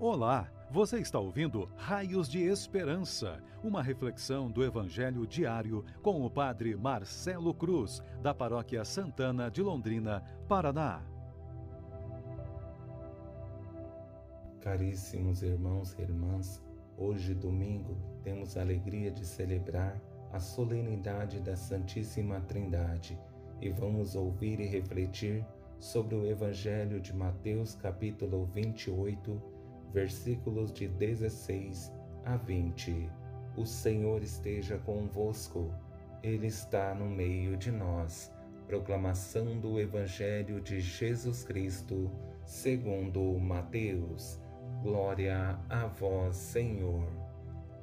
Olá, você está ouvindo Raios de Esperança, uma reflexão do Evangelho diário com o Padre Marcelo Cruz, da Paróquia Santana de Londrina, Paraná. Caríssimos irmãos e irmãs, hoje, domingo, temos a alegria de celebrar a solenidade da Santíssima Trindade e vamos ouvir e refletir sobre o Evangelho de Mateus, capítulo 28 versículos de 16 a 20. O Senhor esteja convosco, Ele está no meio de nós. Proclamação do Evangelho de Jesus Cristo, segundo Mateus. Glória a vós, Senhor.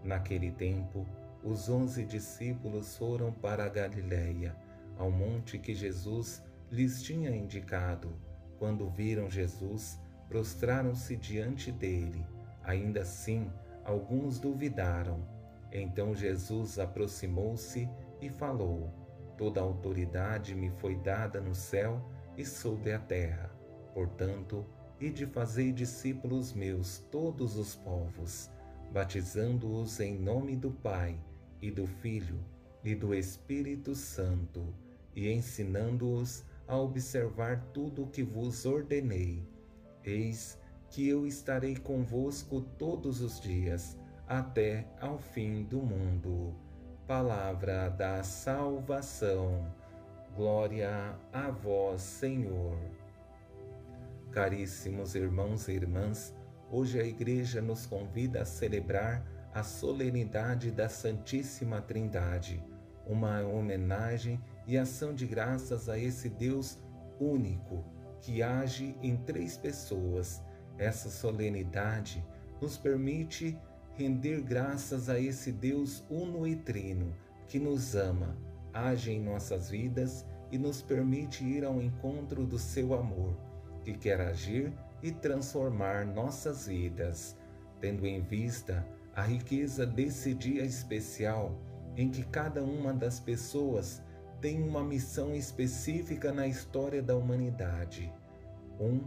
Naquele tempo, os onze discípulos foram para a Galiléia, ao monte que Jesus lhes tinha indicado. Quando viram Jesus, prostraram-se diante dele. Ainda assim, alguns duvidaram. Então Jesus aproximou-se e falou: Toda autoridade me foi dada no céu e sobre a terra. Portanto, ide fazei discípulos meus todos os povos, batizando-os em nome do Pai e do Filho e do Espírito Santo, e ensinando-os a observar tudo o que vos ordenei. Eis que eu estarei convosco todos os dias, até ao fim do mundo. Palavra da salvação. Glória a vós, Senhor. Caríssimos irmãos e irmãs, hoje a Igreja nos convida a celebrar a solenidade da Santíssima Trindade, uma homenagem e ação de graças a esse Deus único que age em três pessoas. Essa solenidade nos permite render graças a esse Deus uno e trino que nos ama, age em nossas vidas e nos permite ir ao encontro do seu amor, que quer agir e transformar nossas vidas, tendo em vista a riqueza desse dia especial em que cada uma das pessoas tem uma missão específica na história da humanidade. Um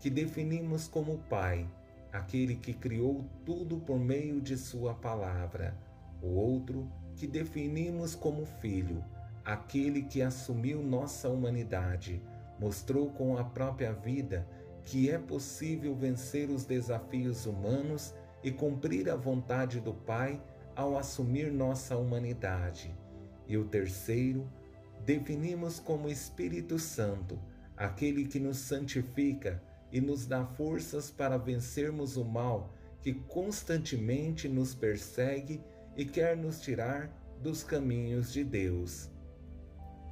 que definimos como Pai, aquele que criou tudo por meio de Sua palavra. O outro que definimos como Filho, aquele que assumiu nossa humanidade, mostrou com a própria vida que é possível vencer os desafios humanos e cumprir a vontade do Pai ao assumir nossa humanidade. E o terceiro, definimos como Espírito Santo, aquele que nos santifica e nos dá forças para vencermos o mal que constantemente nos persegue e quer nos tirar dos caminhos de Deus.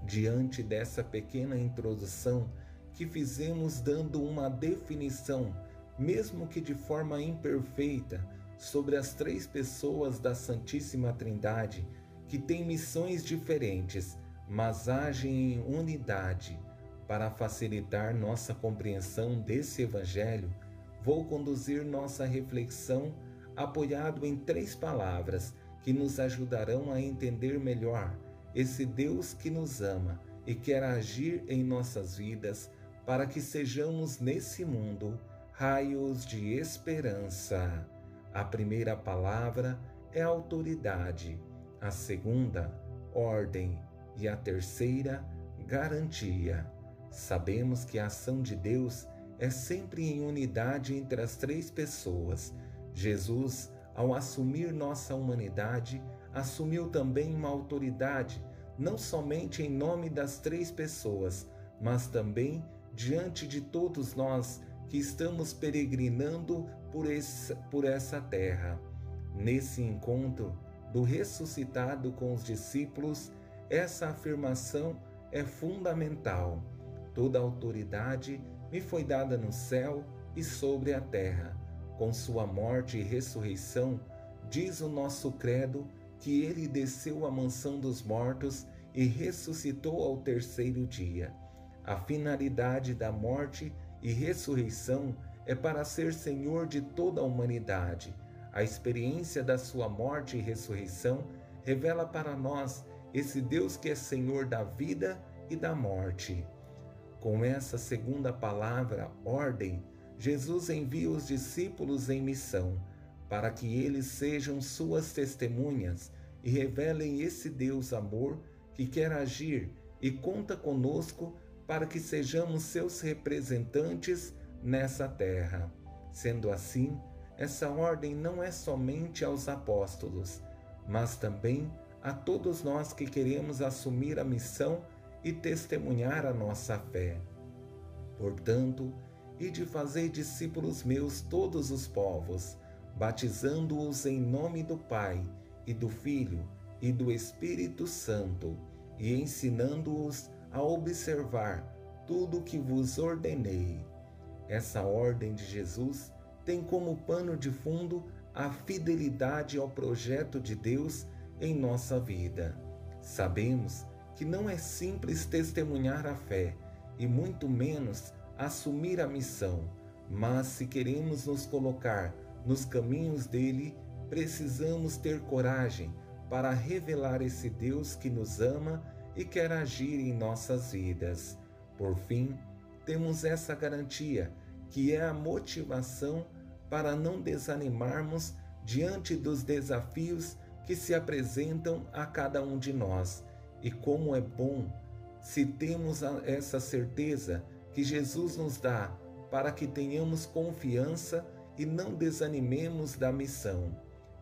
Diante dessa pequena introdução que fizemos dando uma definição, mesmo que de forma imperfeita, sobre as três pessoas da Santíssima Trindade que têm missões diferentes mas agem em unidade. Para facilitar nossa compreensão desse Evangelho, vou conduzir nossa reflexão apoiado em três palavras que nos ajudarão a entender melhor esse Deus que nos ama e quer agir em nossas vidas para que sejamos nesse mundo raios de esperança. A primeira palavra é autoridade, a segunda, ordem e a terceira, garantia. Sabemos que a ação de Deus é sempre em unidade entre as três pessoas. Jesus, ao assumir nossa humanidade, assumiu também uma autoridade, não somente em nome das três pessoas, mas também diante de todos nós que estamos peregrinando por, esse, por essa terra. Nesse encontro do ressuscitado com os discípulos, essa afirmação é fundamental. Toda autoridade me foi dada no céu e sobre a terra. Com sua morte e ressurreição, diz o nosso credo que ele desceu à mansão dos mortos e ressuscitou ao terceiro dia. A finalidade da morte e ressurreição é para ser Senhor de toda a humanidade. A experiência da sua morte e ressurreição revela para nós esse Deus que é Senhor da vida e da morte. Com essa segunda palavra, ordem, Jesus envia os discípulos em missão para que eles sejam suas testemunhas e revelem esse Deus amor que quer agir e conta conosco para que sejamos seus representantes nessa terra. Sendo assim, essa ordem não é somente aos apóstolos, mas também a todos nós que queremos assumir a missão e testemunhar a nossa fé. Portanto, e de fazer discípulos meus todos os povos, batizando-os em nome do Pai e do Filho e do Espírito Santo, e ensinando-os a observar tudo o que vos ordenei. Essa ordem de Jesus tem como pano de fundo a fidelidade ao projeto de Deus em nossa vida. Sabemos que não é simples testemunhar a fé e muito menos assumir a missão, mas se queremos nos colocar nos caminhos dele, precisamos ter coragem para revelar esse Deus que nos ama e quer agir em nossas vidas. Por fim, temos essa garantia, que é a motivação para não desanimarmos diante dos desafios que se apresentam a cada um de nós. E como é bom se temos essa certeza que Jesus nos dá para que tenhamos confiança e não desanimemos da missão.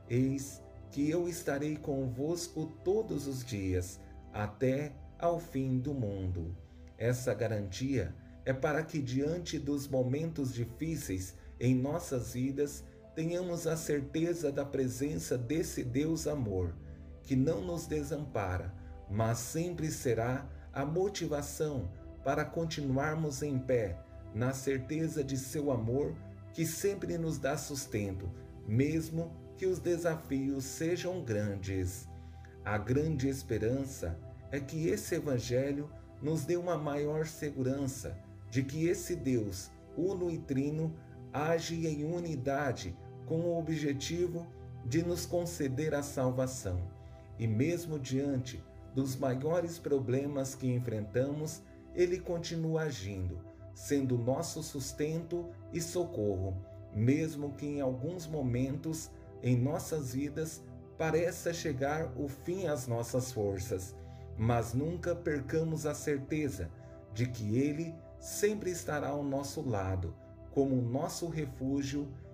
Eis que eu estarei convosco todos os dias, até ao fim do mundo. Essa garantia é para que, diante dos momentos difíceis em nossas vidas, tenhamos a certeza da presença desse Deus amor, que não nos desampara, mas sempre será a motivação para continuarmos em pé, na certeza de seu amor que sempre nos dá sustento, mesmo que os desafios sejam grandes. A grande esperança é que esse Evangelho nos dê uma maior segurança de que esse Deus, uno e trino, age em unidade com o objetivo de nos conceder a salvação. E mesmo diante dos maiores problemas que enfrentamos, Ele continua agindo, sendo nosso sustento e socorro, mesmo que em alguns momentos em nossas vidas pareça chegar o fim às nossas forças, mas nunca percamos a certeza de que Ele sempre estará ao nosso lado, como nosso refúgio